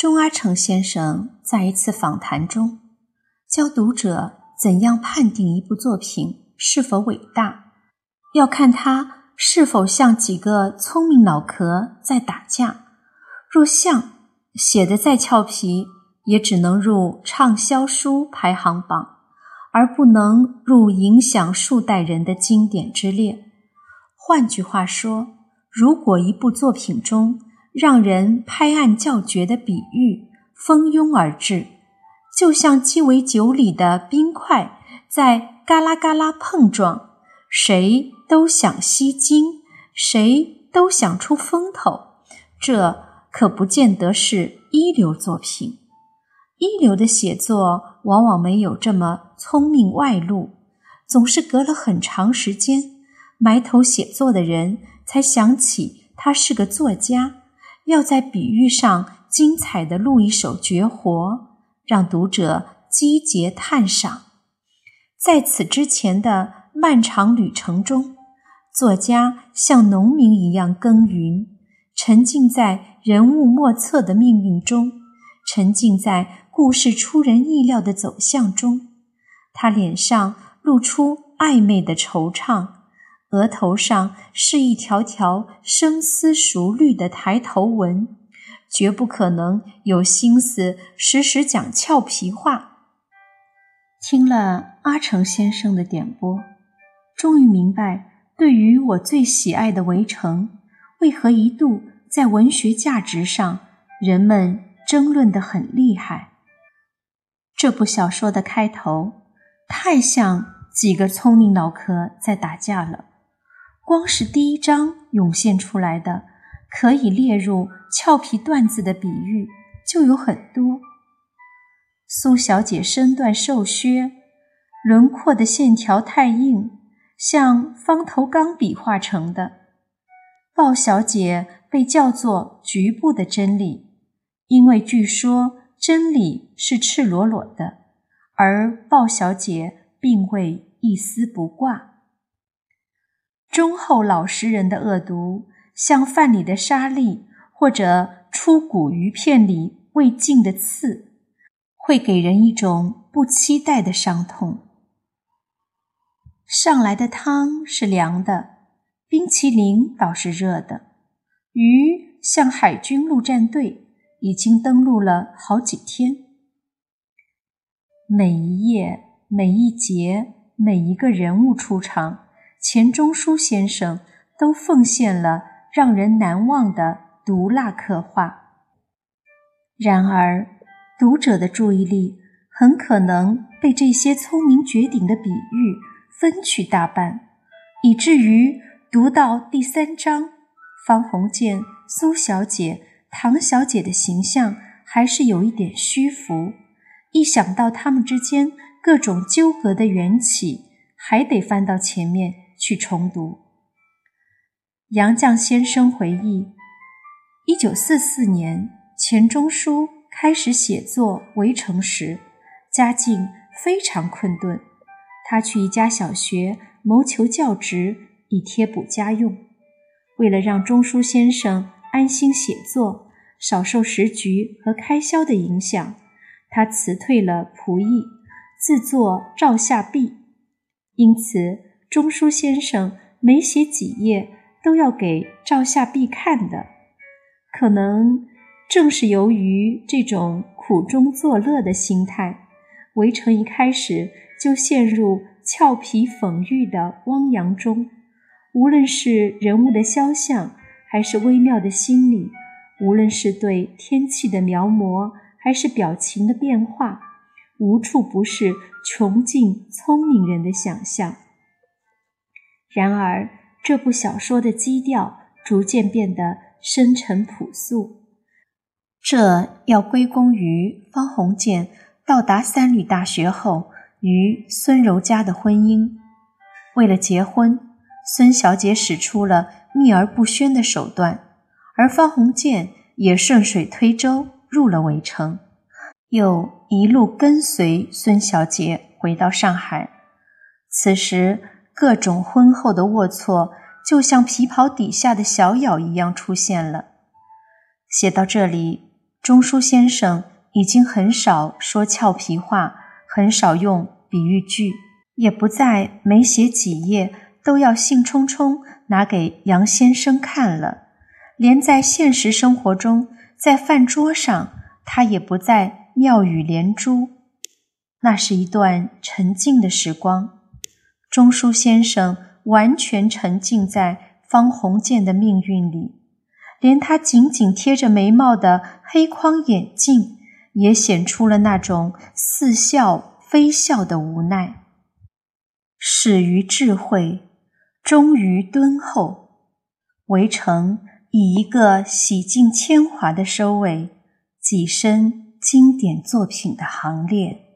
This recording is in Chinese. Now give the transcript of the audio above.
钟阿成先生在一次访谈中，教读者怎样判定一部作品是否伟大，要看它是否像几个聪明脑壳在打架。若像，写的再俏皮，也只能入畅销书排行榜，而不能入影响数代人的经典之列。换句话说，如果一部作品中，让人拍案叫绝的比喻蜂拥而至，就像鸡尾酒里的冰块在嘎啦嘎啦碰撞，谁都想吸睛，谁都想出风头。这可不见得是一流作品。一流的写作往往没有这么聪明外露，总是隔了很长时间，埋头写作的人才想起他是个作家。要在比喻上精彩的录一首绝活，让读者击节叹赏。在此之前的漫长旅程中，作家像农民一样耕耘，沉浸在人物莫测的命运中，沉浸在故事出人意料的走向中。他脸上露出暧昧的惆怅。额头上是一条条深思熟虑的抬头纹，绝不可能有心思时时讲俏皮话。听了阿成先生的点拨，终于明白，对于我最喜爱的《围城》，为何一度在文学价值上人们争论得很厉害。这部小说的开头太像几个聪明脑壳在打架了。光是第一章涌现出来的可以列入俏皮段子的比喻就有很多。苏小姐身段瘦削，轮廓的线条太硬，像方头钢笔画成的。鲍小姐被叫做局部的真理，因为据说真理是赤裸裸的，而鲍小姐并未一丝不挂。忠厚老实人的恶毒，像饭里的沙粒，或者出骨鱼片里未尽的刺，会给人一种不期待的伤痛。上来的汤是凉的，冰淇淋倒是热的。鱼像海军陆战队，已经登陆了好几天。每一页、每一节、每一个人物出场。钱钟书先生都奉献了让人难忘的毒辣刻画，然而读者的注意力很可能被这些聪明绝顶的比喻分去大半，以至于读到第三章，方鸿渐、苏小姐、唐小姐的形象还是有一点虚浮，一想到他们之间各种纠葛的缘起，还得翻到前面。去重读。杨绛先生回忆，一九四四年钱钟书开始写作《围城》时，家境非常困顿。他去一家小学谋求教职，以贴补家用。为了让钟书先生安心写作，少受时局和开销的影响，他辞退了仆役，自作照下壁。因此。钟书先生每写几页都要给赵夏碧看的，可能正是由于这种苦中作乐的心态，《围城》一开始就陷入俏皮讽喻的汪洋中。无论是人物的肖像，还是微妙的心理；无论是对天气的描摹，还是表情的变化，无处不是穷尽聪明人的想象。然而，这部小说的基调逐渐变得深沉朴素，这要归功于方鸿渐到达三旅大学后与孙柔嘉的婚姻。为了结婚，孙小姐使出了秘而不宣的手段，而方鸿渐也顺水推舟入了围城，又一路跟随孙小姐回到上海。此时。各种婚后的龌龊，就像皮袍底下的小咬一样出现了。写到这里，钟书先生已经很少说俏皮话，很少用比喻句，也不再每写几页都要兴冲冲拿给杨先生看了。连在现实生活中，在饭桌上，他也不再妙语连珠。那是一段沉静的时光，钟书先生完全沉浸在方鸿渐的命运里。连他紧紧贴着眉毛的黑框眼镜，也显出了那种似笑非笑的无奈。始于智慧，终于敦厚。围城以一个洗尽铅华的收尾，跻身经典作品的行列。